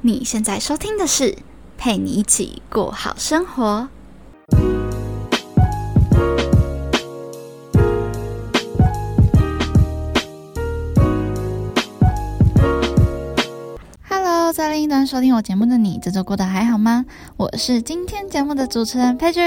你现在收听的是陪你一起过好生活。Hello，在另一端收听我节目的你，这周过得还好吗？我是今天节目的主持人佩君。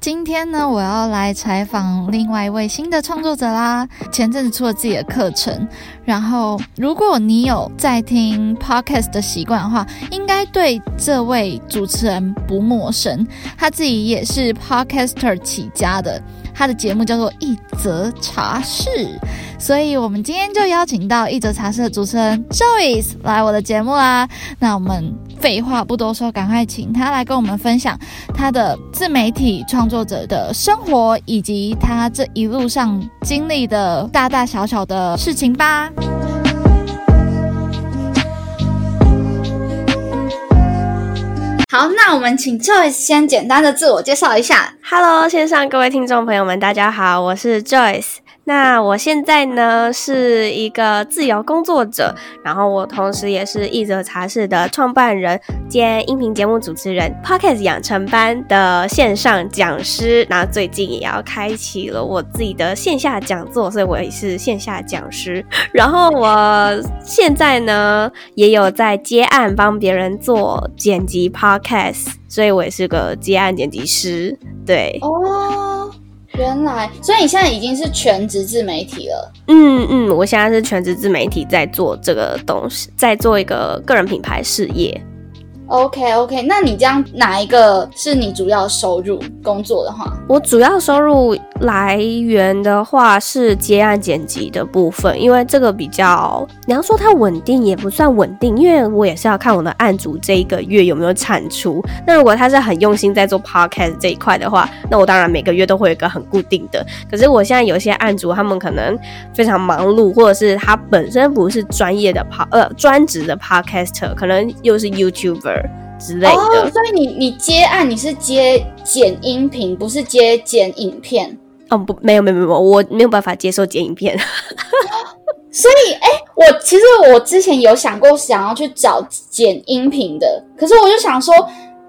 今天呢，我要来采访另外一位新的创作者啦。前阵子出了自己的课程，然后如果你有在听 podcast 的习惯的话，应该对这位主持人不陌生。他自己也是 podcaster 起家的，他的节目叫做一则茶室。所以，我们今天就邀请到一则茶室的主持人 Joyce 来我的节目啦。那我们废话不多说，赶快请他来跟我们分享他的自媒体创作者的生活，以及他这一路上经历的大大小小的事情吧。好，那我们请 Joyce 先简单的自我介绍一下。Hello，线上各位听众朋友们，大家好，我是 Joyce。那我现在呢是一个自由工作者，然后我同时也是一则茶室的创办人兼音频节目主持人，Podcast 养成班的线上讲师。那最近也要开启了我自己的线下讲座，所以我也是线下讲师。然后我现在呢也有在接案帮别人做剪辑 Podcast，所以我也是个接案剪辑师。对，哦，原来，所以你现在已经是全职自媒体了。嗯嗯，我现在是全职自媒体，在做这个东西，在做一个个人品牌事业。OK OK，那你这样哪一个是你主要收入工作的话？我主要收入来源的话是接案剪辑的部分，因为这个比较，你要说它稳定也不算稳定，因为我也是要看我的案主这一个月有没有产出。那如果他是很用心在做 podcast 这一块的话，那我当然每个月都会有一个很固定的。可是我现在有些案主，他们可能非常忙碌，或者是他本身不是专业的 pod 呃专职的 podcaster，可能又是 YouTuber。之类的，哦，所以你你接案你是接剪音频，不是接剪影片。哦不，没有没有没有，我没有办法接受剪影片。所以，哎、我其实我之前有想过想要去找剪音频的，可是我就想说，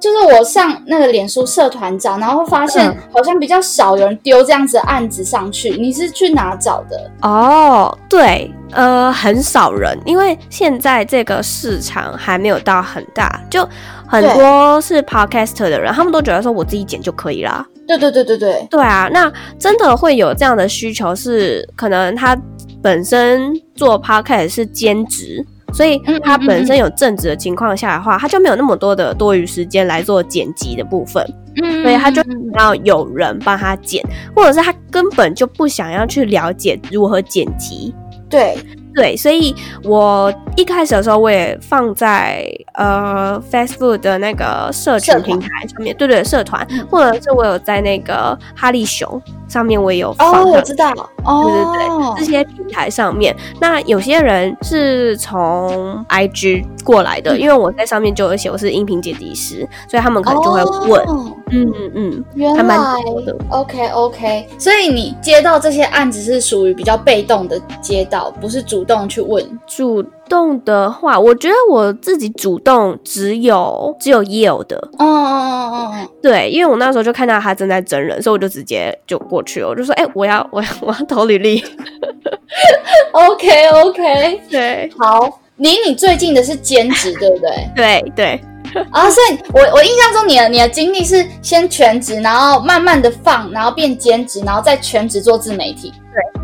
就是我上那个脸书社团找，然后发现嗯好像比较少有人丢这样子的案子上去。你是去哪找的？哦，对，呃，很少人，因为现在这个市场还没有到很大，就很多是 podcaster 的人，他们都觉得说我自己剪就可以啦。对对对对对，对啊，那真的会有这样的需求是，可能他本身做 podcast 是兼职。所以他本身有正职的情况下的话，他就没有那么多的多余时间来做剪辑的部分，嗯，所以他就要有人帮他剪，或者是他根本就不想要去了解如何剪辑。对，对，所以我一开始的时候，我也放在呃 Facebook 的那个社群平台上面，对对，社团，嗯。或者是我有在那个哈利熊上面，我也有放哦，我知道，哦，对对对，这些平台上面，那有些人是从 IG 过来的，嗯。因为我在上面就有写我是音频剪辑师，所以他们可能就会问，哦嗯嗯嗯，原还蛮来多的。OK OK，所以你接到这些案子是属于比较被动的接到，不是主动去问。主动的话，我觉得我自己主动只有只有 Yale 的，嗯嗯嗯嗯嗯，对，因为我那时候就看到他正在真人，所以我就直接就过去了，我就说，哎、我要我要我要投履历。OK OK，对好，离你最近的是兼职，对不对？对对，啊，所以我我印象中你的你的经历是先全职，然后慢慢的放，然后变兼职，然后再全职做自媒体。对，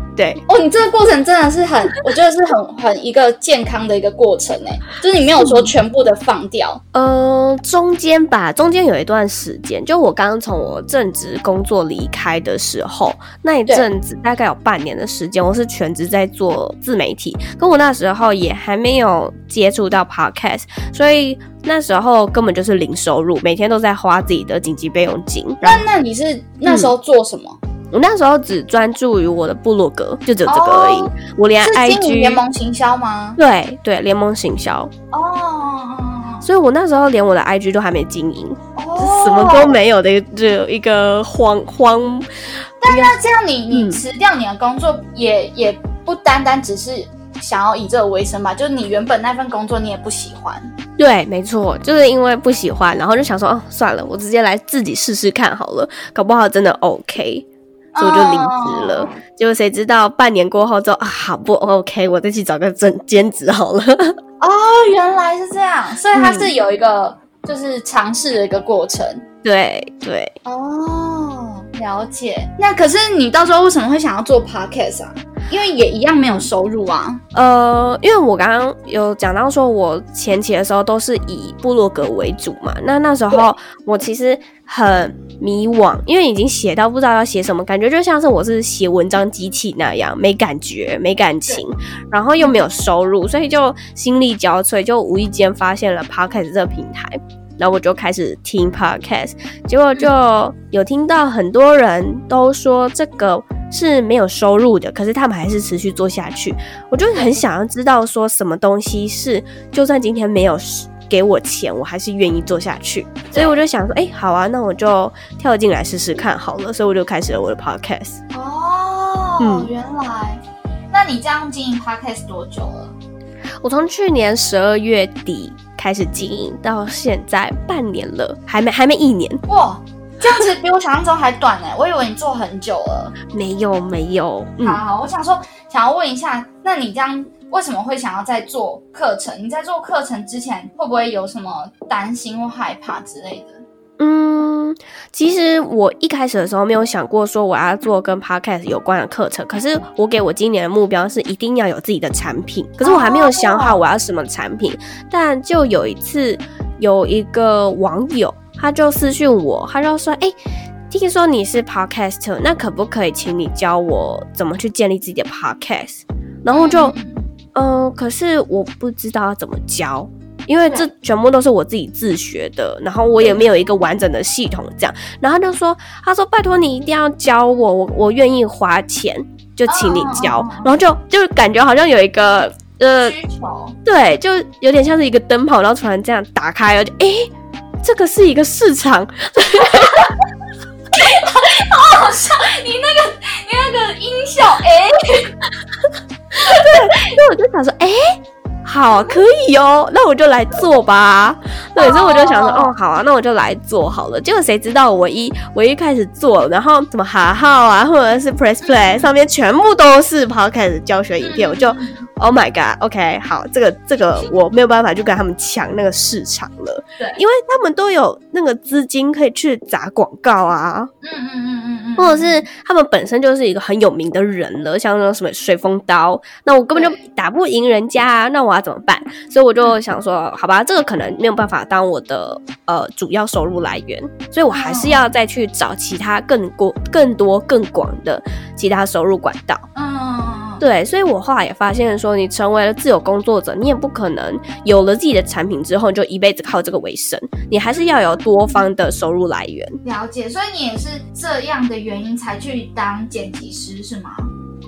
哦，你这个过程真的是很，我觉得是很很一个健康的一个过程哎，就是你没有说全部的放掉。呃，中间吧，中间有一段时间，就我刚从我正职工作离开的时候，那一阵子大概有半年的时间，我是全职在做自媒体，跟我那时候也还没有接触到 podcast，所以那时候根本就是零收入，每天都在花自己的紧急备用金。那那你是那时候做什么？我那时候只专注于我的部落格，就只有这个而已。哦我连 IG 联盟行销吗？对对联盟行销，哦，所以我那时候连我的 IG 都还没经营，哦什么都没有的一只有一个荒荒。但那这样你你嗯辞掉你的工作，也也不单单只是想要以这个为生吧？就是你原本那份工作你也不喜欢。对，没错，就是因为不喜欢，然后就想说，哦，算了，我直接来自己试试看好了，搞不好真的 OK，所以我就离职了。结果谁知道半年过后之后啊，好不 OK，我再去找个正兼职好了。哦，原来是这样，所以它是有一个就是尝试的一个过程。对对。哦，了解。那可是你到时候为什么会想要做 Podcast 啊？因为也一样没有收入啊。呃，因为我刚刚有讲到说，我前期的时候都是以部落格为主嘛。那那时候我其实很迷惘，因为已经写到不知道要写什么，感觉就像是我是写文章机器那样，没感觉、没感情，然后又没有收入，所以就心力交瘁，就无意间发现了 Podcast 这个平台。然后我就开始听 podcast，结果就有听到很多人都说这个是没有收入的，可是他们还是持续做下去。我就很想要知道说什么东西是，就算今天没有给我钱，我还是愿意做下去。所以我就想说，哎，好啊，那我就跳进来试试看好了。所以我就开始了我的 podcast。哦，原来，那你这样经营 podcast 多久了？我从去年十二月底。开始经营到现在半年了，还没还没一年哇！这样子比我想象中还短呢。我以为你做很久了。没有没有。好，我想说，想要问一下，那你这样为什么会想要在做课程？你在做课程之前会不会有什么担心或害怕之类的？嗯，其实我一开始的时候没有想过说我要做跟 podcast 有关的课程，可是我给我今年的目标是一定要有自己的产品，可是我还没有想好我要什么产品。但就有一次，有一个网友他就私讯我，他就说：“哎，听说你是 podcaster，那可不可以请你教我怎么去建立自己的 podcast？” 然后就，嗯，可是我不知道要怎么教。因为这全部都是我自己自学的，然后我也没有一个完整的系统这样，然后他就说，他说拜托你一定要教我，我我愿意花钱，就请你教，然后就就感觉好像有一个呃需求，对，就有点像是一个灯泡，然后突然这样打开了，就哎，这个是一个市场，好好笑，你那个你那个音效，哎，对，因为我就想说，哎。好，可以哦，那我就来做吧。对，所以我就想说，哦，好啊，那我就来做好了。结果谁知道我一我一开始做，然后什么哈号啊，或者是 Press Play 上面全部都是 Podcast 教学影片，我就。Oh my god! OK，好，这个这个 我没有办法去跟他们抢那个市场了。对，因为他们都有那个资金可以去砸广告啊。嗯嗯嗯嗯嗯，或者是他们本身就是一个很有名的人了，像那种什么水风刀，那我根本就打不赢人家，啊，那我要怎么办？所以我就想说，好吧，这个可能没有办法当我的呃主要收入来源，所以我还是要再去找其他更多、更多、更广的其他收入管道。嗯。对，所以我后来也发现说，你成为了自由工作者，你也不可能有了自己的产品之后就一辈子靠这个为生，你还是要有多方的收入来源。了解，所以你也是这样的原因才去当剪辑师是吗？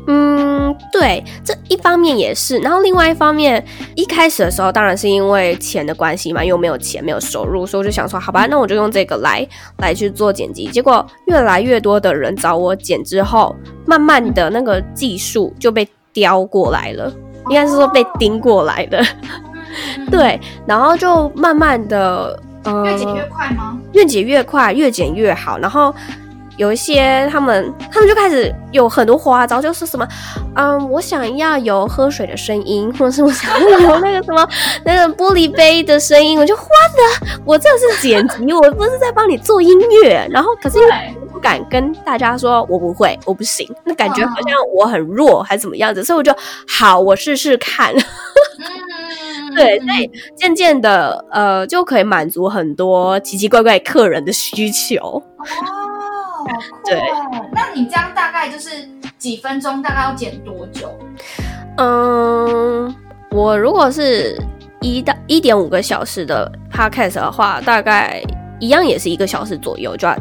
嗯，对，这一方面也是，然后另外一方面，一开始的时候当然是因为钱的关系嘛，又没有钱，没有收入，所以我就想说，好吧，那我就用这个来来去做剪辑。结果越来越多的人找我剪之后，慢慢的那个技术就被雕过来了，应该是说被盯过来的。对，然后就慢慢的，呃，越剪越快吗？越剪越快，越剪越好，然后。有一些他们，他们就开始有很多花招，就是什么，嗯，我想要有喝水的声音，或者是我想要有那个什么 那个玻璃杯的声音，我就花的，我这是剪辑，我不是在帮你做音乐。然后可是不敢跟大家说我不会，我不行，那感觉好像我很弱还是怎么样子，所以我就好，我试试看。对，所以渐渐的，呃，就可以满足很多奇奇怪怪客人的需求。对，那你这样大概就是几分钟？大概要剪多久？嗯，我如果是一到一点五个小时的 podcast 的话，大概一样也是一个小时左右就要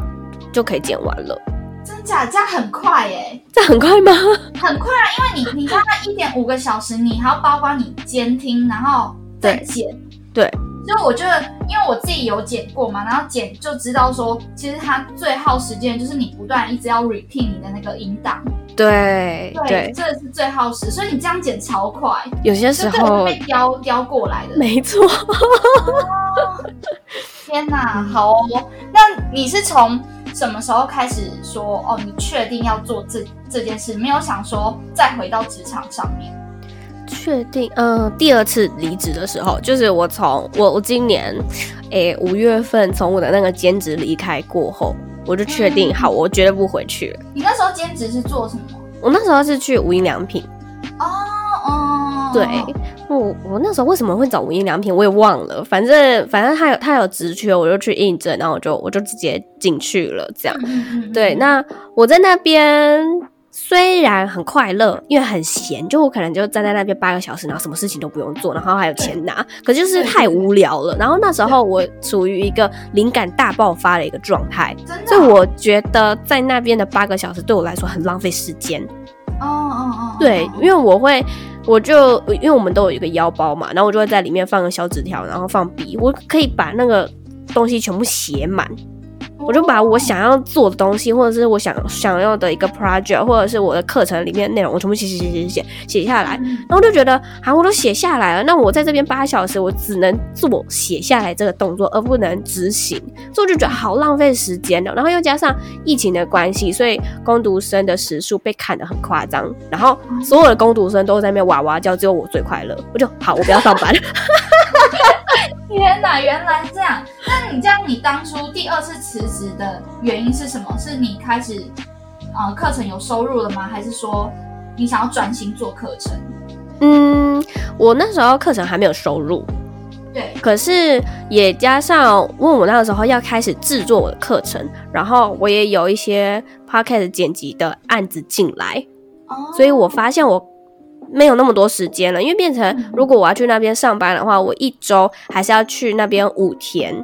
就可以剪完了。真假？这样很快耶？这很快吗？很快啊，因为你你刚刚一点五个小时，你还要包括你监听，然后再剪。对所以我觉得，因为我自己有剪过嘛，然后剪就知道说，其实它最耗时间就是你不断一直要 repeat 你的那个音档，对对，这是最耗时，所以你这样剪超快，有些时候被雕雕过来的，没错。天哪，好哦，那你是从什么时候开始说哦，你确定要做这这件事，没有想说再回到职场上面？确定，嗯，第二次离职的时候，就是我从我我今年，诶五月份从我的那个兼职离开过后，我就确定好，我绝对不回去了。你那时候兼职是做什么？我那时候是去无印良品。哦哦，对，我我那时候为什么会找无印良品，我也忘了。反正反正他有他有职缺，我就去应征，然后我就我就直接进去了。这样，对，那我在那边。虽然很快乐，因为很闲，就我可能就站在那边八个小时，然后什么事情都不用做，然后还有钱拿，可就是太无聊了。然后那时候我处于一个灵感大爆发的一个状态，所以我觉得在那边的八个小时对我来说很浪费时间。哦哦哦，对，因为我会，我就因为我们都有一个腰包嘛，然后我就会在里面放个小纸条，然后放笔，我可以把那个东西全部写满。我就把我想要做的东西，或者是我想想要的一个 project，或者是我的课程里面内容，我全部写写写写写写下来。然后就觉得，啊，我都写下来了，那我在这边八小时，我只能做写下来这个动作，而不能执行，所以我就觉得好浪费时间了。然后又加上疫情的关系，所以攻读生的时数被砍得很夸张，然后所有的攻读生都在那边哇哇叫，只有我最快乐。我就好，我不要上班。天哪，原来这样！那你这样，你当初第二次辞职的原因是什么？是你开始呃课程有收入了吗？还是说你想要专心做课程？嗯，我那时候课程还没有收入，对。可是也加上，问我那个时候要开始制作我的课程，然后我也有一些 podcast 剪辑的案子进来，哦，所以我发现我。没有那么多时间了，因为变成如果我要去那边上班的话，我一周还是要去那边五天。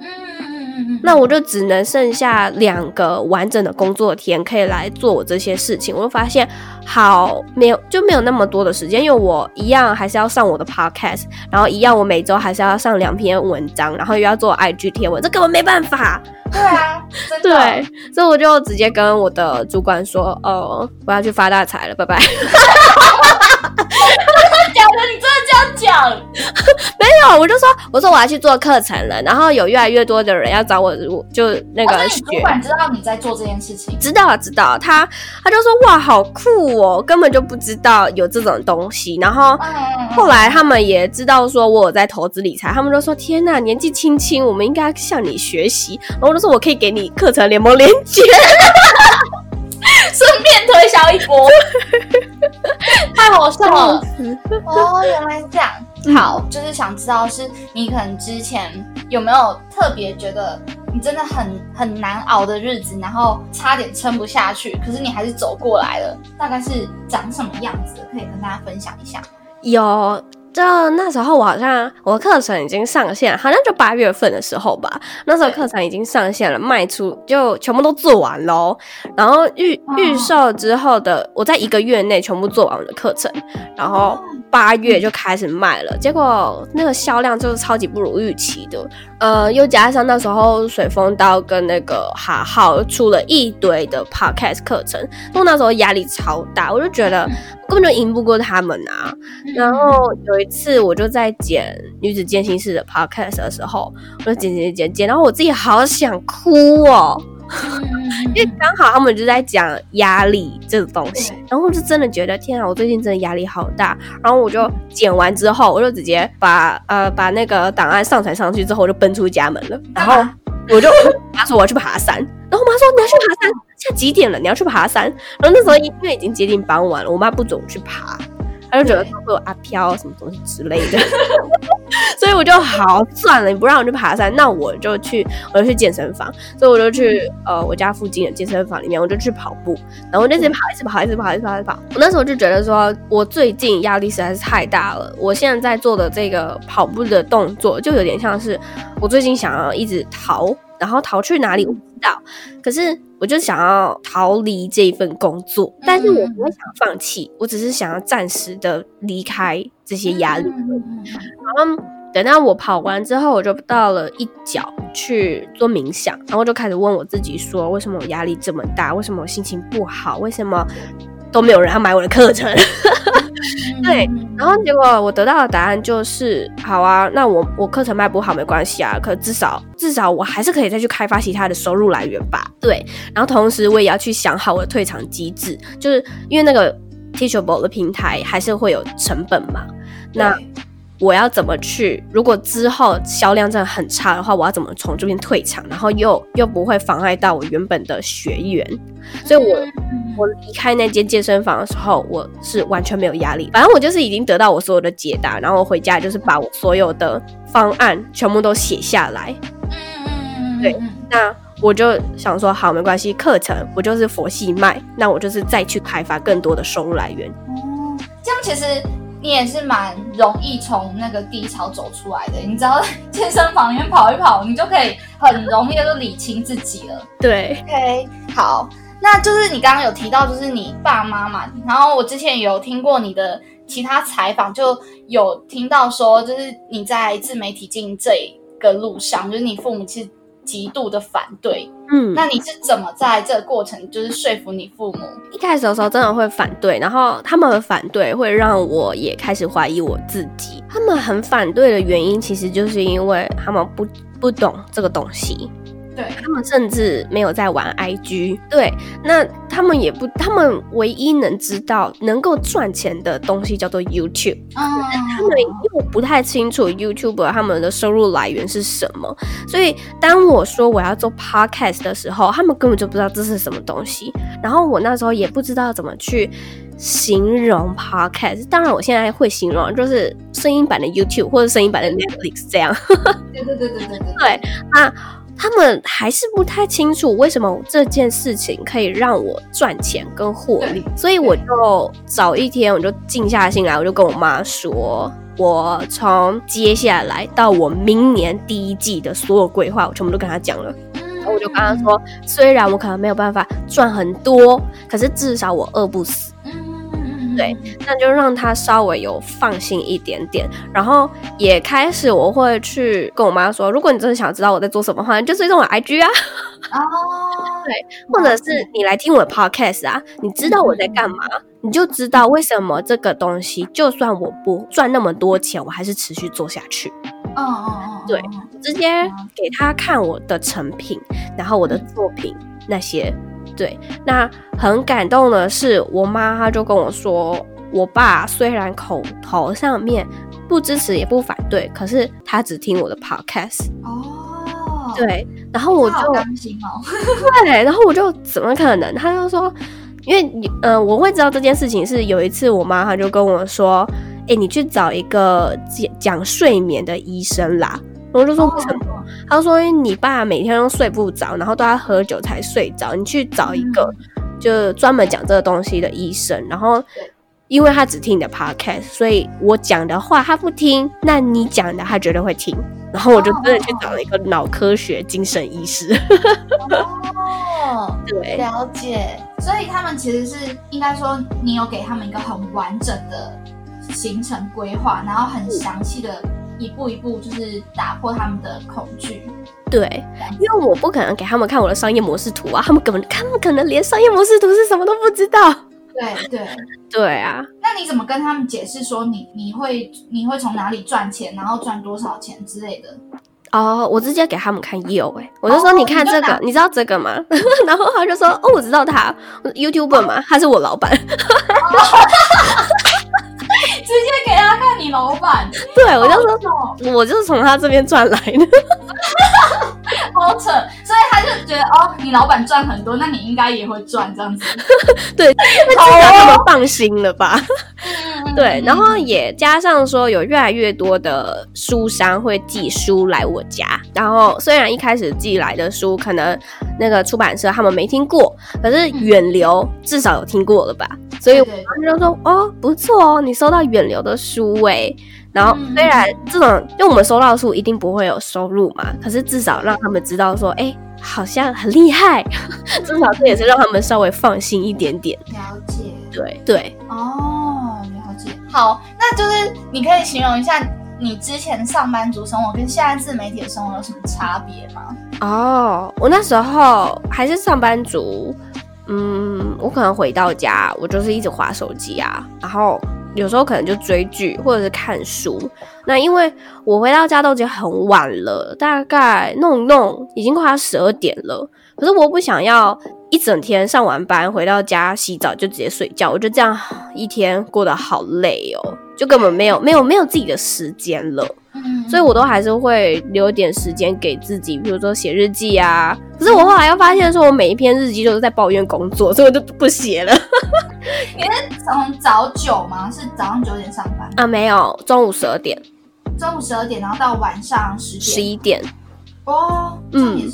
嗯嗯嗯嗯那我就只能剩下两个完整的工作天可以来做我这些事情。我就发现好没有就没有那么多的时间，因为我一样还是要上我的 podcast，然后一样我每周还是要上两篇文章，然后又要做 IG 贴文，这根本没办法。对啊，对，所以我就直接跟我的主管说：“哦，我要去发大财了，拜拜。” 假的，你真的这样讲？没有，我就说，我说我要去做课程了，然后有越来越多的人要找我，就那个学。主管知道你在做这件事情？知道，知道。他他就说哇，好酷哦，根本就不知道有这种东西。然后后来他们也知道说我有在投资理财，他们就说天呐，年纪轻轻，我们应该向你学习。然后我就说我可以给你课程联盟连接。顺便推销一波，太好笑了哦！原来是这样。好，就是想知道是你可能之前有没有特别觉得你真的很很难熬的日子，然后差点撑不下去，可是你还是走过来了。大概是长什么样子？可以跟大家分享一下。有。就那时候，我好像我的课程已经上线，好像就八月份的时候吧。那时候课程已经上线了，卖出就全部都做完喽。然后预预售之后的，我在一个月内全部做完我的课程，然后八月就开始卖了。结果那个销量就是超级不如预期的。呃，又加上那时候水风刀跟那个哈号出了一堆的 podcast 课程，我那时候压力超大，我就觉得。根本就赢不过他们啊！然后有一次，我就在剪女子健心室的 podcast 的时候，我就剪剪剪剪，然后我自己好想哭哦，因为刚好他们就在讲压力这个东西，然后我就真的觉得天啊，我最近真的压力好大。然后我就剪完之后，我就直接把呃把那个档案上传上去之后，我就奔出家门了。然后我就他说我要去爬山，然后我妈说你要去爬山。现在几点了？你要去爬山？然后那时候因为已经接近傍晚了，我妈不准我去爬，她就觉得会有阿飘什么东西之类的，所以我就好算了，你不让我去爬山，那我就去，我就去健身房，所以我就去呃我家附近的健身房里面，我就去跑步，然后我就一直跑，一直跑，一直跑，一直跑，一直跑。我那时候就觉得说，我最近压力实在是太大了，我现在在做的这个跑步的动作，就有点像是我最近想要一直逃。然后逃去哪里我不知道，可是我就想要逃离这一份工作，但是我不会想放弃，我只是想要暂时的离开这些压力。然后等到我跑完之后，我就到了一角去做冥想，然后就开始问我自己说：为什么我压力这么大？为什么我心情不好？为什么都没有人要买我的课程？对，然后结果我得到的答案就是：好啊，那我我课程卖不好没关系啊，可至少至少我还是可以再去开发其他的收入来源吧。对，然后同时我也要去想好我的退场机制，就是因为那个 Teachable 的平台还是会有成本嘛。那我要怎么去？如果之后销量真的很差的话，我要怎么从这边退场，然后又又不会妨碍到我原本的学员？所以，我我离开那间健身房的时候，我是完全没有压力。反正我就是已经得到我所有的解答，然后我回家就是把我所有的方案全部都写下来。对。那我就想说，好，没关系，课程我就是佛系卖，那我就是再去开发更多的收入来源。哦，这样其实。你也是蛮容易从那个低潮走出来的，你知道 健身房里面跑一跑，你就可以很容易的就理清自己了。对，OK，好，那就是你刚刚有提到，就是你爸妈嘛，然后我之前有听过你的其他采访，就有听到说，就是你在自媒体经营这个路上，就是你父母其实。极度的反对，嗯，那你是怎么在这个过程就是说服你父母？一开始的时候真的会反对，然后他们的反对会让我也开始怀疑我自己。他们很反对的原因，其实就是因为他们不不懂这个东西。对。他们甚至没有在玩 IG，对，那他们也不，他们唯一能知道能够赚钱的东西叫做 YouTube，嗯，他们又不太清楚 YouTube 他们的收入来源是什么，所以当我说我要做 Podcast 的时候，他们根本就不知道这是什么东西，然后我那时候也不知道怎么去形容 Podcast，当然我现在会形容，就是声音版的 YouTube 或者声音版的 Netflix 这样，对对对对对对，对。啊。他们还是不太清楚为什么这件事情可以让我赚钱跟获利，所以我就早一天我就静下心来，我就跟我妈说，我从接下来到我明年第一季的所有规划，我全部都跟她讲了。然后我就跟他说，虽然我可能没有办法赚很多，可是至少我饿不死。对，那就让他稍微有放心一点点，然后也开始我会去跟我妈说，如果你真的想知道我在做什么话，就追踪我 IG 啊。哦，对，或者是你来听我的 Podcast 啊，你知道我在干嘛，你就知道为什么这个东西，就算我不赚那么多钱，我还是持续做下去。哦哦哦，对，直接给他看我的成品，然后我的作品那些。对，那很感动的是，我妈她就跟我说，我爸虽然口头上面不支持也不反对，可是他只听我的 podcast。哦，对，然后我就担心哦，对，然后我就怎么可能？他就说，因为你，嗯，我会知道这件事情是有一次我妈她就跟我说，哎，你去找一个讲讲睡眠的医生啦。我就说为什么？他说：“因为你爸每天都睡不着，然后都要喝酒才睡着。你去找一个就专门讲这个东西的医生。然后，因为他只听你的 podcast，所以我讲的话他不听，那你讲的他绝对会听。然后我就真的去找了一个脑科学精神医师。哦，对，了解。所以他们其实是应该说，你有给他们一个很完整的行程规划，然后很详细的。”一步一步就是打破他们的恐惧，对，因为我不可能给他们看我的商业模式图啊，他们根本他们可能连商业模式图是什么都不知道。对对对啊，那你怎么跟他们解释说你你会你会从哪里赚钱，然后赚多少钱之类的？哦，我直接给他们看有哎，我就说你看这个，你知道这个吗？然后他就说哦，我知道他，YouTuber 嘛，他是我老板。你老板，对我就说，我就是从他这边赚来的，好扯，所以他就觉得哦，你老板赚很多，那你应该也会赚这样子，对，那至少他们放心了吧？对，然后也加上说，有越来越多的书商会寄书来我家，然后虽然一开始寄来的书可能那个出版社他们没听过，可是远流至少有听过了吧？所以我就说哦，不错哦，你收到远流的书哎，然后虽然这种因为我们收到的书一定不会有收入嘛，可是至少让他们知道说，哎，好像很厉害，至少这也是让他们稍微放心一点点。了解，对对哦。好，那就是你可以形容一下你之前上班族生活跟现在自媒体的生活有什么差别吗？哦，我那时候还是上班族，嗯，我可能回到家，我就是一直划手机啊，然后有时候可能就追剧或者是看书。那因为我回到家都已经很晚了，大概弄弄已经快要十二点了，可是我不想要一整天上完班回到家洗澡就直接睡觉，我觉得这样一天过得好累哦，就根本没有没有没有自己的时间了。嗯，所以我都还是会留一点时间给自己，比如说写日记啊。可是我后来又发现，说我每一篇日记都是在抱怨工作，所以我就不写了你是从早九吗？是早上九点上班，啊。没有，中午十二点、中午十二点，然后到晚上十点。十一点，哦，嗯嗯，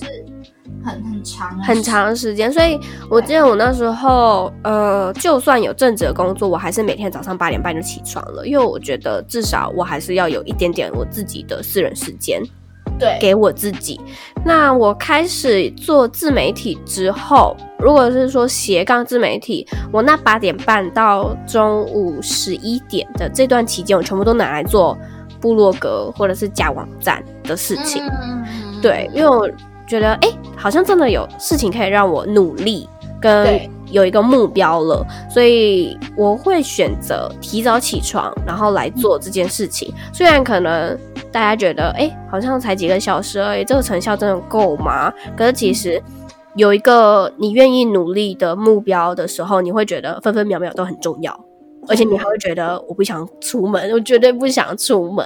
很很长啊，很长时间。所以我记得我那时候，呃，就算有正职的工作，我还是每天早上八点半就起床了，因为我觉得至少我还是要有一点点我自己的私人时间。对，给我自己。那我开始做自媒体之后，如果是说斜杠自媒体，我那八点半到中午十一点的这段期间，我全部都拿来做部落格或者是假网站的事情。嗯，对，因为我觉得，哎、好像真的有事情可以让我努力，跟有一个目标了，所以我会选择提早起床，然后来做这件事情。虽然可能大家觉得，哎、好像才几个小时而已，这个成效真的够吗？可是其实有一个你愿意努力的目标的时候，你会觉得分分秒秒都很重要，而且你还会觉得我不想出门，我绝对不想出门。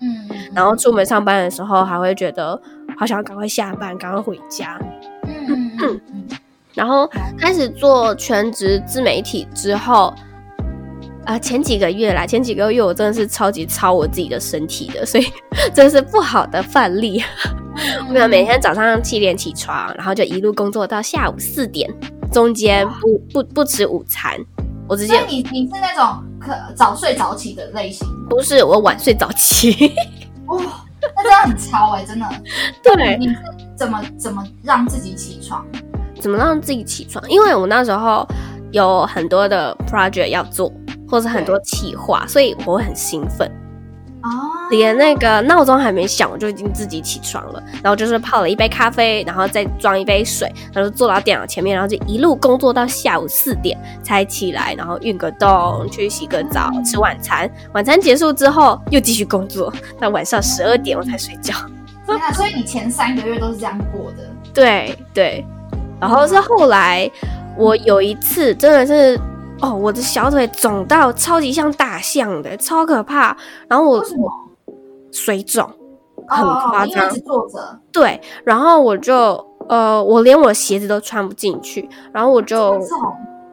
嗯，然后出门上班的时候，还会觉得好想要赶快下班，赶快回家。嗯嗯嗯嗯，然后开始做全职自媒体之后，啊、前几个月啦，前几个月我真的是超级操我自己的身体的，所以 真是不好的范例。我每天早上七点起床，然后就一路工作到下午四点，中间不不不吃午餐，我直接所以你你是那种可早睡早起的类型，不是我晚睡早起。哇、那真的很超哎、真的。对，你是怎么怎么让自己起床？怎么让自己起床？因为我那时候有很多的 project 要做，或者很多企划，所以我会很兴奋，哦，连那个闹钟还没响，我就已经自己起床了。然后就是泡了一杯咖啡，然后再装一杯水，然后就坐到电脑前面，然后就一路工作到下午四点才起来，然后运个动，去洗个澡，吃晚餐。晚餐结束之后又继续工作，到晚上十二点我才睡觉。所以你前三个月都是这样过的。对对，然后是后来我有一次真的是哦，我的小腿肿到超级像大象的，超可怕。然后我？水肿，很夸张坐着。对，然后我就呃，我连我鞋子都穿不进去，然后我就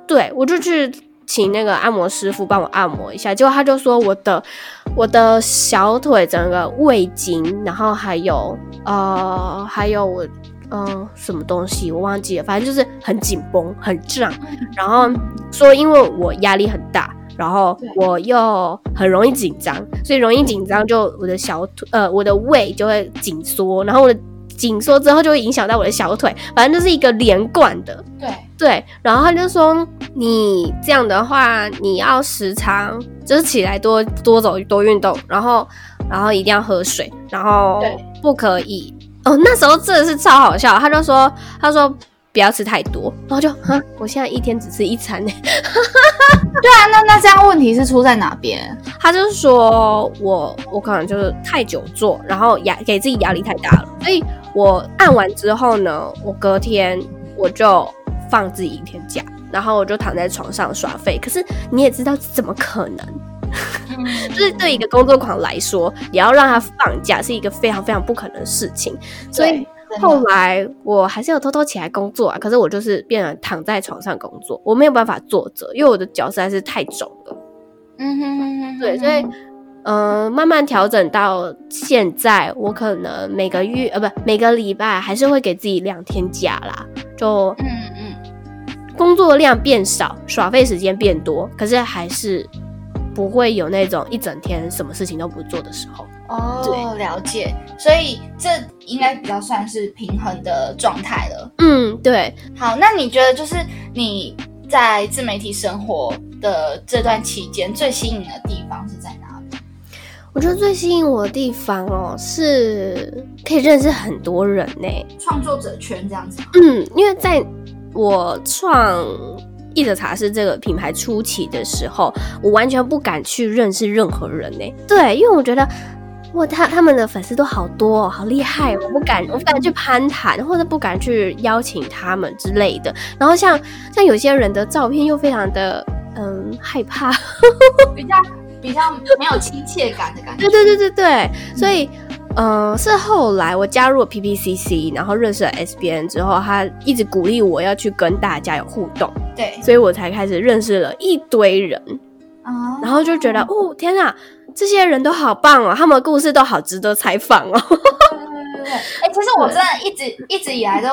对我就去请那个按摩师傅帮我按摩一下，结果他就说我的我的小腿整个胃经，然后还有呃还有我嗯、呃什么东西我忘记了，反正就是很紧绷很胀，然后说因为我压力很大。然后我又很容易紧张，所以容易紧张就我的小腿呃我的胃就会紧缩，然后我的紧缩之后就会影响到我的小腿，反正就是一个连贯的。对，对，然后他就说你这样的话，你要时常就是起来多多走多运动，然后然后一定要喝水，然后不可以哦。那时候真的是超好笑，他就说他说不要吃太多，然后就啊，我现在一天只吃一餐呢。对啊，那那这样问题是出在哪边？他就是说我我可能就是太久坐，然后压给自己压力太大了，所以我按完之后呢，我隔天我就放自己一天假，然后我就躺在床上耍废。可是你也知道怎么可能？就是对一个工作狂来说，你要让他放假是一个非常非常不可能的事情，所以后来我还是有偷偷起来工作啊，可是我就是变成躺在床上工作，我没有办法坐着，因为我的脚实在是太肿了。嗯哼哼哼，对，所以嗯、呃慢慢调整到现在，我可能每个月呃不每个礼拜还是会给自己两天假啦，就嗯嗯，工作量变少，耍费时间变多，可是还是不会有那种一整天什么事情都不做的时候。哦，了解。所以这应该比较算是平衡的状态了。嗯，对，好，那你觉得就是你在自媒体生活的这段期间最吸引你的地方是在哪里？我觉得最吸引我的地方哦，是可以认识很多人呢，创作者圈这样子。嗯，因为在我创译者茶室这个品牌初期的时候，我完全不敢去认识任何人呢。对，因为我觉得。哇，他他们的粉丝都好多，好厉害！我不敢，我不敢去攀谈，或者不敢去邀请他们之类的。然后像像有些人的照片又非常的嗯害怕，比较比较没有亲切感的感觉。对对对对对，所以嗯，是后来我加入了 PPCC，然后认识了 SBN 之后，他一直鼓励我要去跟大家有互动。对，所以我才开始认识了一堆人。哦，然后就觉得哦，天啊！这些人都好棒哦，他们的故事都好值得采访哦。对对对哎，其实我真的一直一直以来都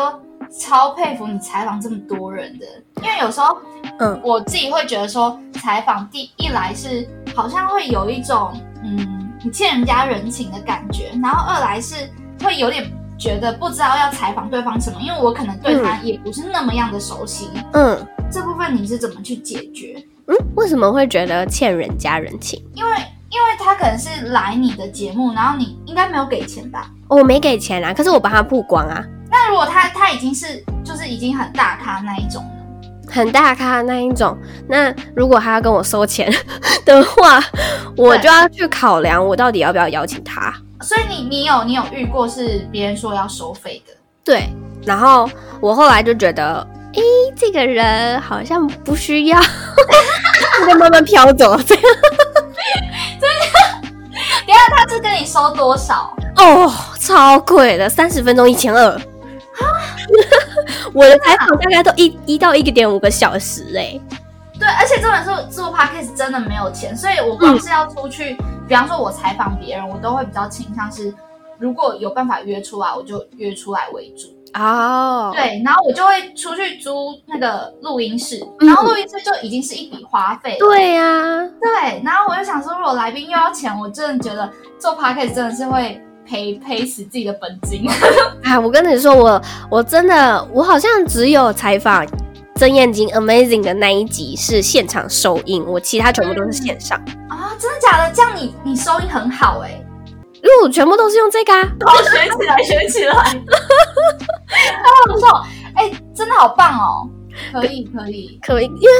超佩服你采访这么多人的，因为有时候，嗯，我自己会觉得说，采访第一来是好像会有一种嗯，你欠人家人情的感觉，然后二来是会有点觉得不知道要采访对方什么，因为我可能对他也不是那么样的熟悉。嗯，这部分你是怎么去解决？嗯，为什么会觉得欠人家人情？因为。因为他可能是来你的节目，然后你应该没有给钱吧？我没给钱啊，可是我帮他曝光啊。那如果他他已经是就是已经很大咖那一种很大咖那一种，那如果他要跟我收钱的话，我就要去考量我到底要不要邀请他。所以你你有你有遇过是别人说要收费的？对，然后我后来就觉得，哎，这个人好像不需要，就慢慢飘走这样。等下他是跟你收多少？哦，超贵的，三十分钟一千二。我的采访大概都一一到一个点五个小时哎。对，而且这本书做 podcast 真的没有钱，所以我光是要出去，比方说我采访别人，我都会比较倾向是，如果有办法约出来，我就约出来为主。哦，对，然后我就会出去租那个录音室，然后录音室就已经是一笔花费。对呀，对，然后我就想说，如果来宾又要钱，我真的觉得做 podcast 真的是会赔赔死自己的本金。啊，我跟你说，我我真的，我好像只有采访曾燕晶 Amazing 的那一集是现场收音，我其他全部都是线上。啊，真的假的？这样你你收音很好哎。因为我全部都是用这个啊，哦学起来，学起来，不错，哎，真的好棒哦，可以，可以，可以，因为，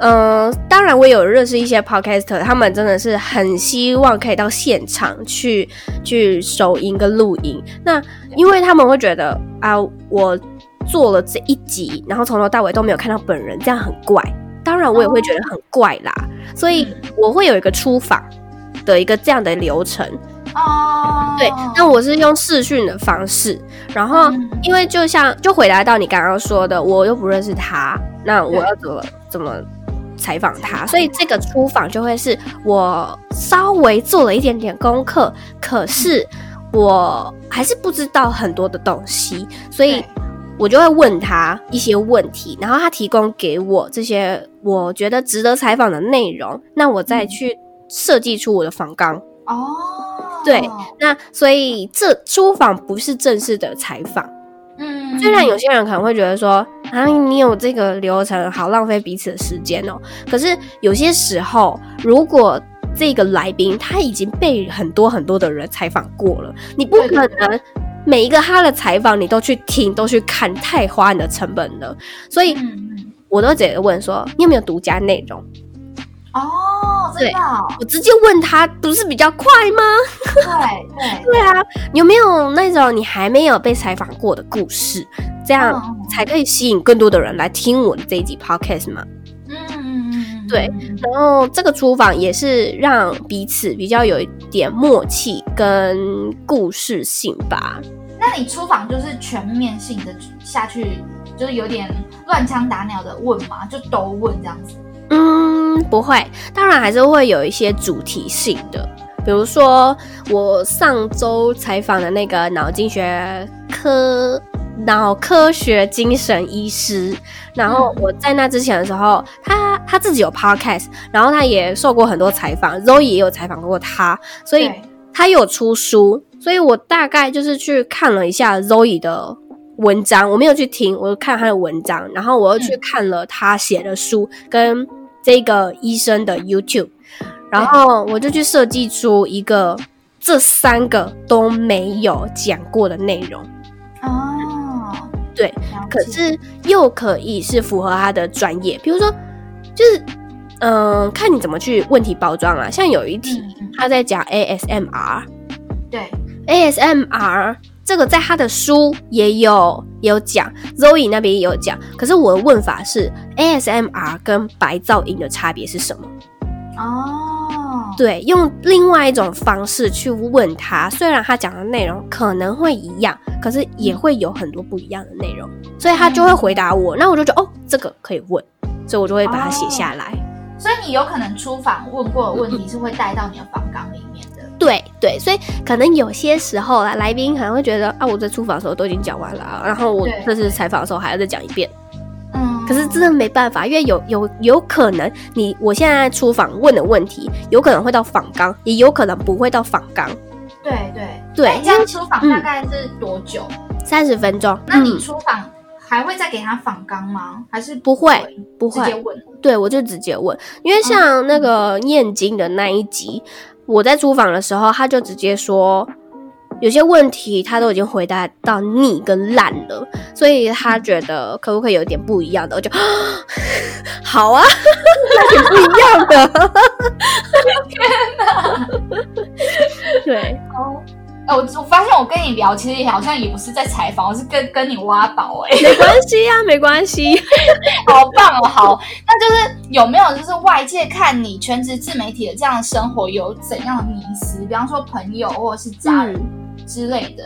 呃，当然我有认识一些 podcaster，他们真的是很希望可以到现场去去收音跟录音，那因为他们会觉得啊，我做了这一集，然后从头到尾都没有看到本人，这样很怪，当然我也会觉得很怪啦，所以我会有一个出访的一个这样的流程。哦，对，那我是用视讯的方式，然后因为就像就回答到你刚刚说的，我又不认识他，那我要怎么怎么采访他？所以这个出访就会是我稍微做了一点点功课，可是我还是不知道很多的东西，所以我就会问他一些问题，然后他提供给我这些我觉得值得采访的内容，那我再去设计出我的访纲。哦。对，那所以这出访不是正式的采访，嗯，虽然有些人可能会觉得说啊，你有这个流程，好浪费彼此的时间哦。可是有些时候，如果这个来宾他已经被很多很多的人采访过了，你不可能每一个他的采访你都去听、都去看，太花你的成本了。所以，我都直接问说，你有没有独家内容？哦，对，我直接问他，不是比较快吗？对对 对啊，有没有那种你还没有被采访过的故事，这样才可以吸引更多的人来听我的这一集 podcast 吗？嗯嗯嗯，对。然后这个出访也是让彼此比较有一点默契跟故事性吧。那你出访就是全面性的下去，就是有点乱枪打鸟的问嘛？就都问这样子？嗯，不会，当然还是会有一些主题性的，比如说我上周采访的那个脑经学科脑科学精神医师，然后我在那之前的时候，他他自己有 podcast，然后他也受过很多采访，Zoe 也有采访过他，所以他有出书，所以我大概就是去看了一下 Zoe 的文章，我没有去听，我看他的文章，然后我又去看了他写的书跟。这个医生的 YouTube，然后我就去设计出一个这三个都没有讲过的内容。哦，对，可是又可以是符合他的专业，比如说，就是嗯、看你怎么去问题包装啊。像有一题他在讲 ASMR，ASMR 对，这个在他的书也有也有讲，Zoe 那边也有讲。可是我的问法是 ASMR 跟白噪音的差别是什么？哦，对，用另外一种方式去问他，虽然他讲的内容可能会一样，可是也会有很多不一样的内容，所以他就会回答我，那我就觉得哦，这个可以问，所以我就会把它写下来。所以你有可能出访问过的问题是会带到你的访纲里。对对，所以可能有些时候啊，来宾可能会觉得啊，我在出访的时候都已经讲完了啊，然后我对这次采访的时候还要再讲一遍。嗯，可是真的没办法，因为有有有可能你我现在出访问的问题，有可能会到访纲，也有可能不会到访纲。对对对这样出访嗯大概是多久？三十分钟，那你嗯出访还会再给他访纲吗？还是不会不会直接问？对，我就直接问，因为像那个念经的那一集，我在租房的时候，他就直接说，有些问题他都已经回答到腻跟烂了，所以他觉得可不可以有点不一样的？我就 好啊，那点不一样的。对，哦。哎，我我发现我跟你聊，其实好像也不是在采访，我是跟跟你挖宝哎、没关系啊，没关系。好棒哦！好，那就是有没有就是外界看你全职自媒体的这样的生活有怎样的迷失？比方说朋友或者是家人之类的，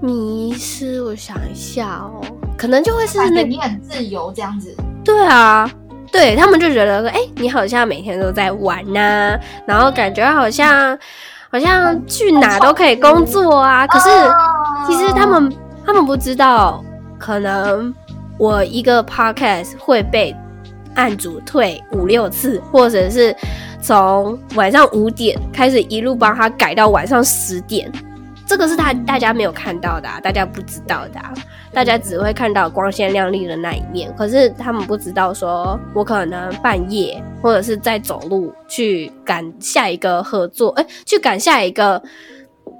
迷失，我想一下哦，可能就会是那你很自由这样子。对啊，对他们就觉得说，哎、你好像每天都在玩呐、然后感觉好像好像去哪都可以工作啊。可是哦其实他们他们不知道，可能我一个 podcast 会被按主退五六次，或者是从晚上五点开始一路帮他改到晚上十点。这个是他大家没有看到的、啊，大家不知道的、啊，大家只会看到光鲜亮丽的那一面，可是他们不知道说，我可能半夜或者是在走路去赶下一个合作，哎、去赶下一个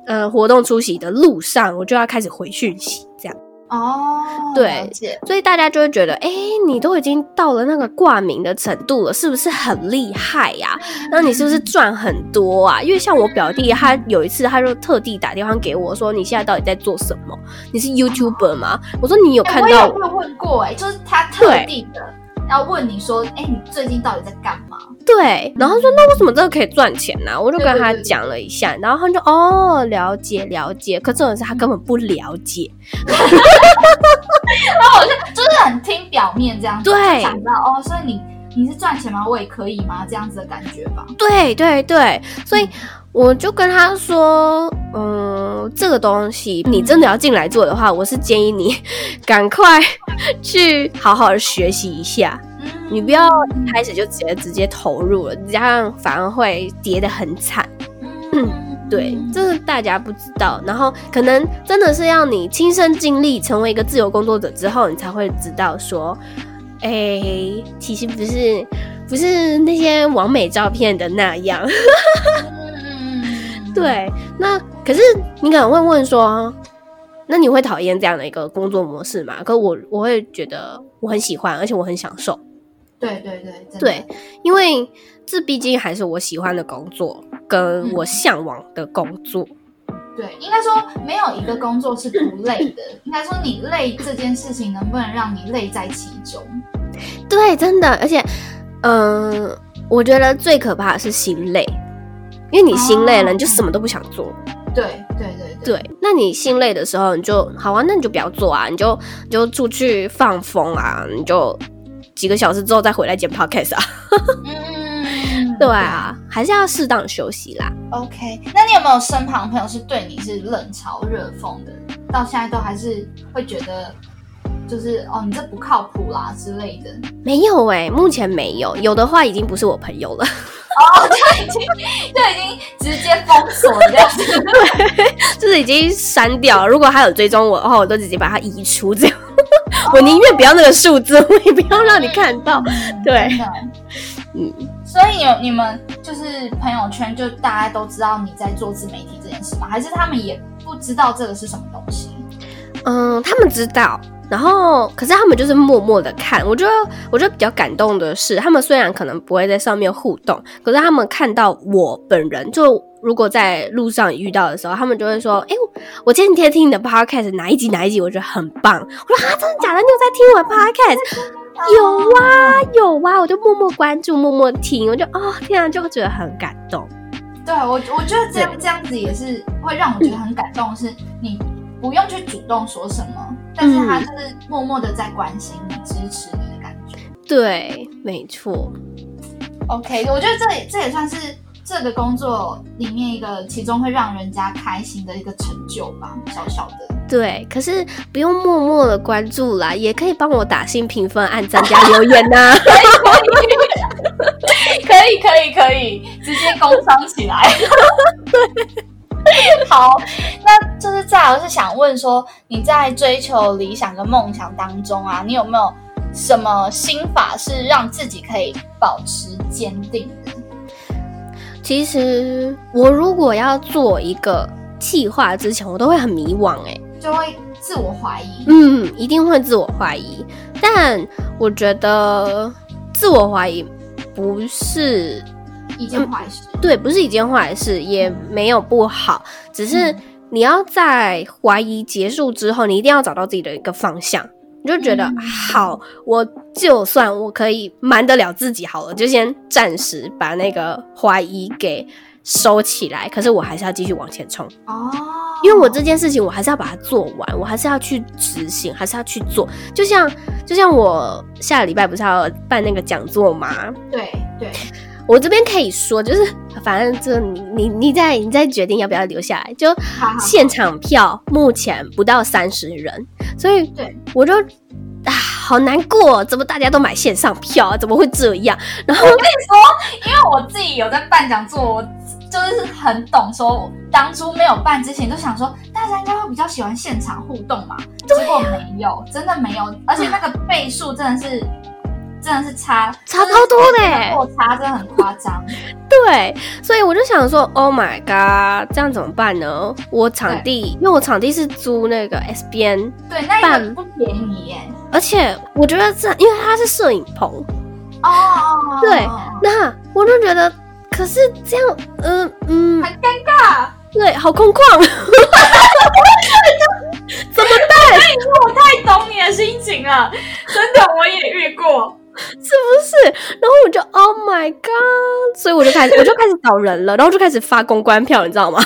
呃活动出席的路上，我就要开始回讯息，这样，哦，对所以大家就会觉得，哎、你都已经到了那个挂名的程度了，是不是很厉害呀、那你是不是赚很多啊？因为像我表弟，他有一次他就特地打电话给我说：“你现在到底在做什么？你是 YouTuber 吗？”我说：“你有哎看到我也会问过哎、就是他特地的要问你说，哎、你最近到底在干嘛？对，然后说那为什么这个可以赚钱呢、我就跟他讲了一下，然后他就哦了解了解，可这种事他根本不了解，然后我就是很听表面这样子，想到哦，所以你你是赚钱吗？我也可以吗？这样子的感觉吧。对对对，所以我就跟他说，嗯，这个东西你真的要进来做的话，我是建议你 赶快去好好的学习一下，嗯你不要一开始就直接直接投入了，这样反而会跌得很惨。嗯，对，这是大家不知道。然后可能真的是要你亲身经历，成为一个自由工作者之后，你才会知道说，哎、其实不是不是那些完美照片的那样。嗯，对，那可是你可能会问说，那你会讨厌这样的一个工作模式吗？可我我会觉得我很喜欢，而且我很享受。对对对，对，因为这毕竟还是我喜欢的工作，跟我向往的工作。对，应该说没有一个工作是不累的，应该说你累这件事情能不能让你累在其中？对，真的，而且，嗯、我觉得最可怕的是心累，因为你心累了，哦你就什么都不想做。对对对对，对，那你心累的时候，你就好啊，那你就不要做啊，你就你就出去放风啊，你就几个小时之后再回来剪 podcast 啊。嗯，对啊，还是要适当休息啦。OK，那你有没有身旁朋友是对你是冷嘲热讽的，到现在都还是会觉得就是哦你这不靠谱啦之类的？没有哎、目前没有，有的话已经不是我朋友了，哦，就已经 就已经直接封锁了这样子。对 就是已经删掉了。如果他有追踪我的话，我都直接把他移除，这样。我宁愿不要那个数字，我也不要让你看到。对，嗯，所以有你们就是朋友圈就大家都知道你在做自媒体这件事吗？还是他们也不知道这个是什么东西？嗯，他们知道，然后可是他们就是默默的看。我觉得，我觉得比较感动的是，他们虽然可能不会在上面互动，可是他们看到我本人，就如果在路上遇到的时候，他们就会说：“哎，我今天听你的 podcast 哪一集哪一集，我觉得很棒。”我说：“啊，真的假的？你有在听我的 podcast？” 有啊，有啊，我就默默关注，默默听，我就哦天啊，就会觉得很感动。对我，我觉得这样这样子也是会让我觉得很感动，是你。不用去主动说什么，但是他就是默默的在关心你、支持你的感觉。对，没错。OK，我觉得这这也算是这个工作里面一个其中会让人家开心的一个成就吧，小小的。对，可是不用默默的关注啦，也可以帮我打新评分、按赞加 留言呐。可以，可以，可以，直接工商起来。对。好，那就是再来是想问说，你在追求理想跟梦想当中啊，你有没有什么心法是让自己可以保持坚定的？其实我如果要做一个计划之前，我都会很迷惘，哎，就会自我怀疑。嗯，一定会自我怀疑。但我觉得自我怀疑不是。一件坏事，对，不是一件坏事，也没有不好，只是你要在怀疑结束之后，你一定要找到自己的一个方向。你就觉得好，我就算我可以瞒得了自己好了，就先暂时把那个怀疑给收起来。可是我还是要继续往前冲哦，因为我这件事情我还是要把它做完，我还是要去执行，还是要去做。就像就像我下个礼拜不是要办那个讲座吗？对对。我这边可以说，就是反正这你你你再你再决定要不要留下来，就现场票目前不到三十人，所以对我就啊好难过，怎么大家都买线上票啊？怎么会这样？然后我跟你说，因为我自己有在办讲座，我就是很懂，说当初没有办之前就想说，大家应该会比较喜欢现场互动嘛，结果没有，真的没有，而且那个倍数真的是。真的是差差超多的，落差真的很夸张。对，所以我就想说，Oh my god，这样怎么办呢？我场地，因为我场地是租那个 SBN，，对，那也不便宜耶。而且我觉得这，因为它是摄影棚哦，对，那我就觉得，可是这样，嗯嗯，很尴尬，对，好空旷，怎么办？我太懂你的心情了，真的，我也遇过。是不是？然后我就 Oh my God！所以我就开始，我就开始找人了，然后就开始发公关票，你知道吗？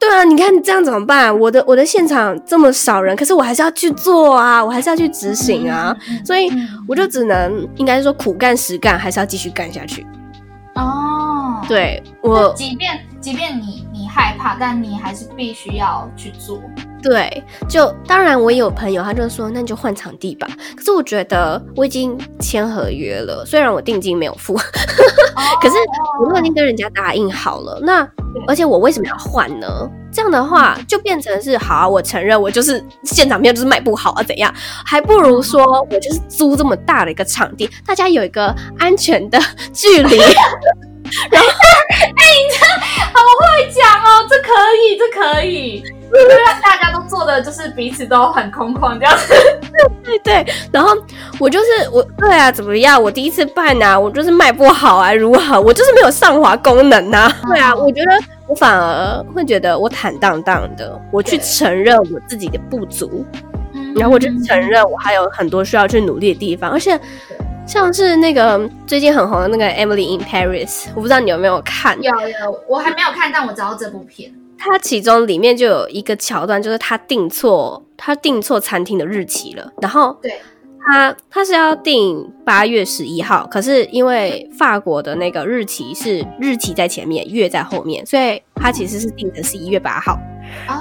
对啊，你看这样怎么办？我的我的现场这么少人，可是我还是要去做啊，我还是要去执行啊，所以我就只能应该说苦干实干，还是要继续干下去。哦，对我，即便即便你你害怕，但你还是必须要去做。对，就当然我也有朋友，他就说那你就换场地吧。可是我觉得我已经签合约了，虽然我定金没有付，可是我都已经跟人家答应好了。那而且我为什么要换呢？这样的话就变成是好，我承认我就是现场票就是卖不好啊，怎样？还不如说我就是租这么大的一个场地，大家有一个安全的 距离。然后，哎，你这好会讲哦，这可以，这可以。因为大家都做的就是彼此都很空旷这样子，对对。然后我就是我，对啊，怎么样？我第一次办啊，我就是卖不好啊，如何？我就是没有上滑功能呐。对啊，我觉得我反而会觉得我坦荡荡的，我去承认我自己的不足，然后我就承认我还有很多需要去努力的地方。而且像是那个最近很红的那个《Emily in Paris》，我不知道你有没有看？有有，我还没有看，但我知道这部片。它其中里面就有一个桥段，就是他订错，他订错餐厅的日期了。然后，对，他他是要订八月十一号，可是因为法国的那个日期是日期在前面，月在后面，所以他其实是订成十一月八号。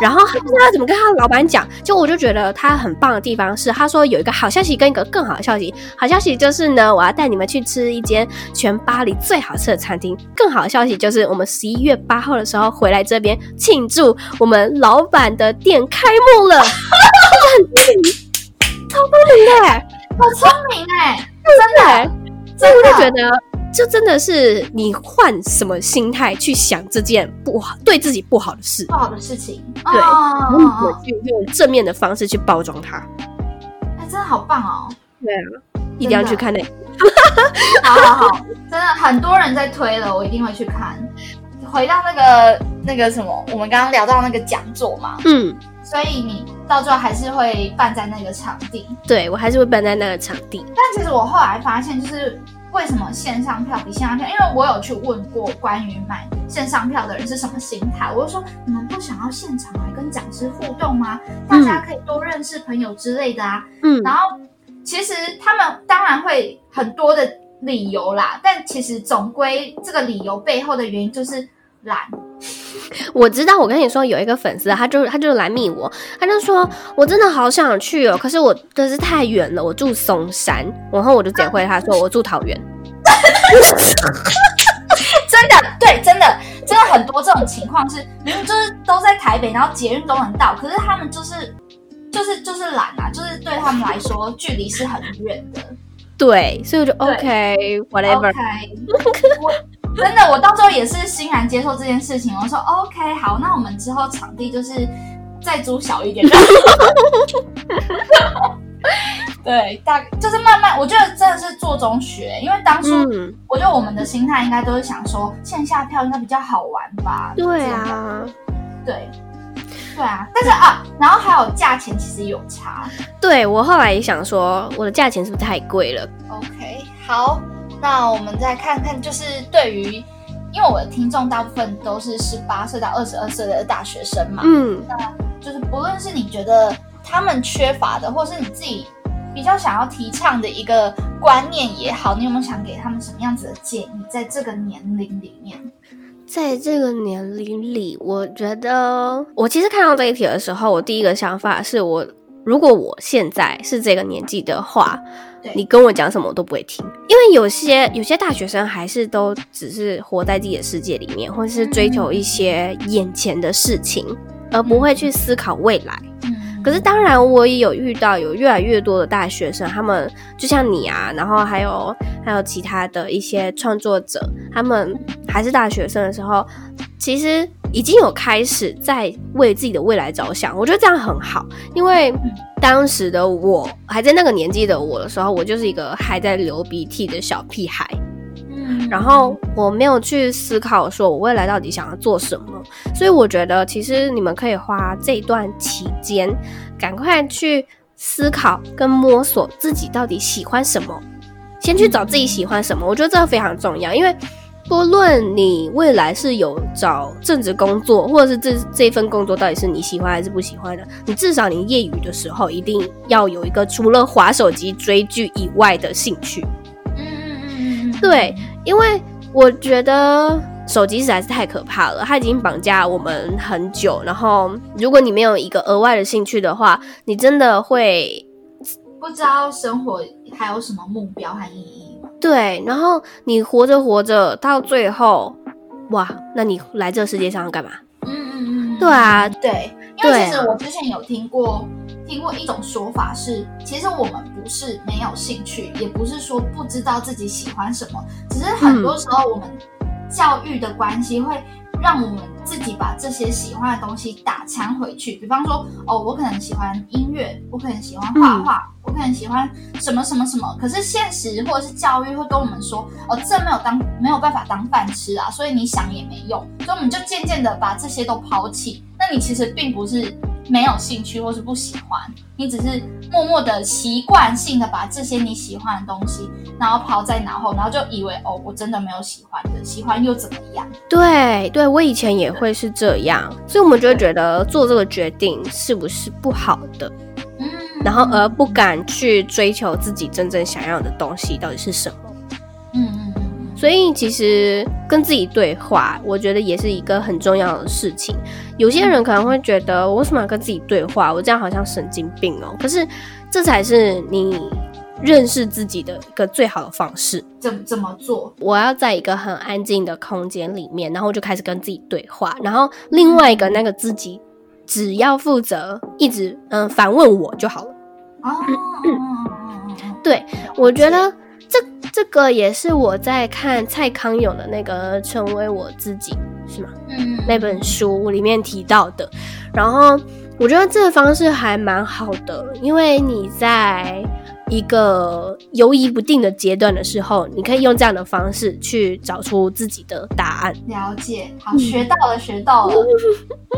然后他不知道怎么跟他老板讲，就我就觉得他很棒的地方是，他说有一个好消息跟一个更好的消息。好消息就是呢，我要带你们去吃一间全巴黎最好吃的餐厅。更好的消息就是我们十一月八号的时候回来这边庆祝我们老板的店开幕了。很聪明，超聪明 的，好聪明哎，真的，所以我就觉得。就真的是你换什么心态去想这件不好对自己不好的事，不好的事情，对，然后你怎么去用正面的方式去包装它。哎，真的好棒哦！对啊，一定要去看那。好好好，真的很多人在推了，我一定会去看。回到那个那个什么，我们刚刚聊到那个讲座嘛，嗯，所以你到最后还是会办在那个场地。对，我还是会办在那个场地。但其实我后来发现，就是为什么线上票比线下票？因为我有去问过关于买线上票的人是什么心态，我就说你们不想要现场来跟讲师互动吗？大家可以多认识朋友之类的啊。嗯，然后其实他们当然会很多的理由啦，但其实总归这个理由背后的原因就是懒。我知道，我跟你说，有一个粉丝，他就他就来密我，他就说我真的好想去哦，可是我真是太远了，我住松山，然后我就直接回他说我住桃园。真的，对，真的，真的很多这种情况是，明明就是都在台北，然后捷运都能到，可是他们就是就是就是懒啊，就是对他们来说距离是很远的。对，所以我就 OK whatever。我 真的，我到最后也是欣然接受这件事情。我说 OK，好，那我们之后场地就是再租小一点。对，大就是慢慢，我觉得真的是做中学，因为当初我觉得我们的心态应该都是想说线下票应该比较好玩吧。对啊，对，对啊，但是啊，然后还有价钱其实有差。对我后来也想说，我的价钱是不是太贵了？OK，好，那我们再看看，就是对于，因为我的听众大部分都是十八岁到二十二岁的大学生嘛，嗯，那就是不论是你觉得他们缺乏的，或是你自己。比较想要提倡的一个观念也好，你有没有想给他们什么样子的建议？在这个年龄里面，在这个年龄里，我觉得我其实看到这一题的时候，我第一个想法是我如果我现在是这个年纪的话，你跟我讲什么我都不会听，因为有些有些大学生还是都只是活在自己的世界里面，或者是追求一些眼前的事情，而不会去思考未来。可是当然，我也有遇到有越来越多的大学生，他们就像你啊，然后还有还有其他的一些创作者，他们还是大学生的时候，其实已经有开始在为自己的未来着想。我觉得这样很好，因为当时的我还在那个年纪的我的时候，我就是一个还在流鼻涕的小屁孩。然后我没有去思考说我未来到底想要做什么，所以我觉得其实你们可以花这段期间，赶快去思考跟摸索自己到底喜欢什么，先去找自己喜欢什么。我觉得这个非常重要，因为不论你未来是有找正职工作，或者是这这份工作到底是你喜欢还是不喜欢的，你至少你业余的时候一定要有一个除了划手机追剧以外的兴趣。嗯嗯嗯嗯对，因为我觉得手机实在是太可怕了，它已经绑架我们很久。然后，如果你没有一个额外的兴趣的话，你真的会不知道生活还有什么目标和意义。对，然后你活着活着到最后，哇，那你来这个世界上要干嘛？嗯嗯嗯，对啊，对，因为其实我之前有听过。听过一种说法是，其实我们不是没有兴趣，也不是说不知道自己喜欢什么，只是很多时候我们教育的关系会让我们自己把这些喜欢的东西打枪回去。比方说，哦，我可能喜欢音乐，我可能喜欢画画，我可能喜欢什么什么什么。可是现实或者是教育会跟我们说，哦，这没有当没有办法当饭吃啊，所以你想也没用。所以我们就渐渐的把这些都抛弃。那你其实并不是。没有兴趣或是不喜欢，你只是默默的习惯性的把这些你喜欢的东西，然后抛在脑后，然后就以为哦，我真的没有喜欢的，喜欢又怎么样？对，对我以前也会是这样，所以我们就会觉得做这个决定是不是不好的，嗯，然后而不敢去追求自己真正想要的东西到底是什么，嗯。所以其实跟自己对话，我觉得也是一个很重要的事情。有些人可能会觉得，我为什么要跟自己对话？我这样好像神经病哦。可是这才是你认识自己的一个最好的方式。怎怎么做？我要在一个很安静的空间里面，然后就开始跟自己对话。然后另外一个那个自己，只要负责一直嗯反问我就好了。哦，对，我觉得。这这个也是我在看蔡康永的那个《成为我自己》，是吗？嗯，那本书里面提到的。然后我觉得这个方式还蛮好的，因为你在一个犹疑不定的阶段的时候，你可以用这样的方式去找出自己的答案。了解，好，学到了，学到了，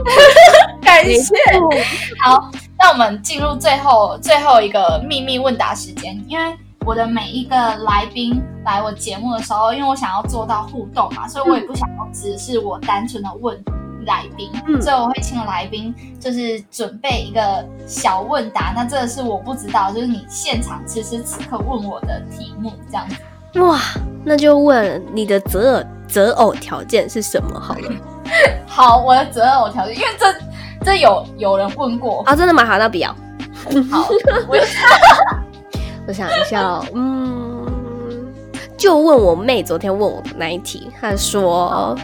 感谢。好，那我们进入最后最后一个秘密问答时间，因为我的每一个来宾来我节目的时候，因为我想要做到互动嘛，所以我也不想要只是我单纯的问来宾，嗯所以我会请来宾就是准备一个小问答，那这个是我不知道，就是你现场此时此刻问我的题目这样子。哇，那就问你的择偶择偶条件是什么好了。好，我的择偶条件，因为这这有有人问过，啊，真的吗？好，那不要。好，我 我想一下哦，嗯，就问我妹昨天问我的那一题，她说，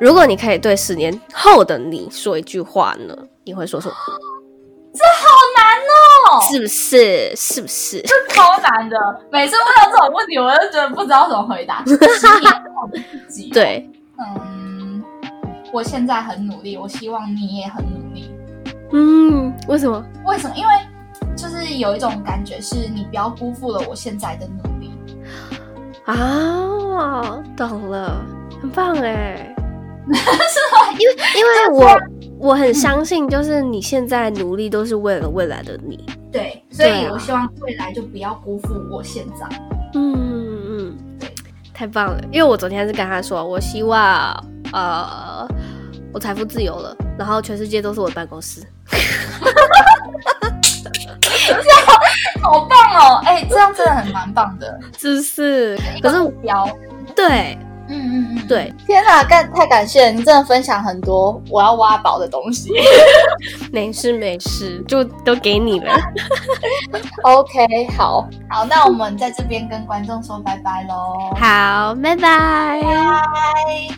如果你可以对十年后的你说一句话呢，你会说什么？这好难哦，是不是？是不是？这超难的。每次问到这种问题，我就觉得不知道怎么回答。十年后的自己，，对，嗯，我现在很努力，我希望你也很努力。嗯，为什么？为什么？因为就是有一种感觉，是你不要辜负了我现在的努力。啊，懂了，很棒 哎？因为因为我 我很相信，就是你现在努力都是为了未来的你。对，所以我希望未来就不要辜负我现在。嗯嗯，太棒了！因为我昨天是跟他说，我希望呃，我财富自由了，然后全世界都是我的办公室。好棒哦！哎、这样真的很蛮棒的。是不是？可是目标，对嗯嗯嗯，对，天哪，干太感谢！你真的分享很多我要挖宝的东西。没事没事，就都给你了。OK，好好，那我们在这边跟观众说拜拜喽，好，拜拜。拜。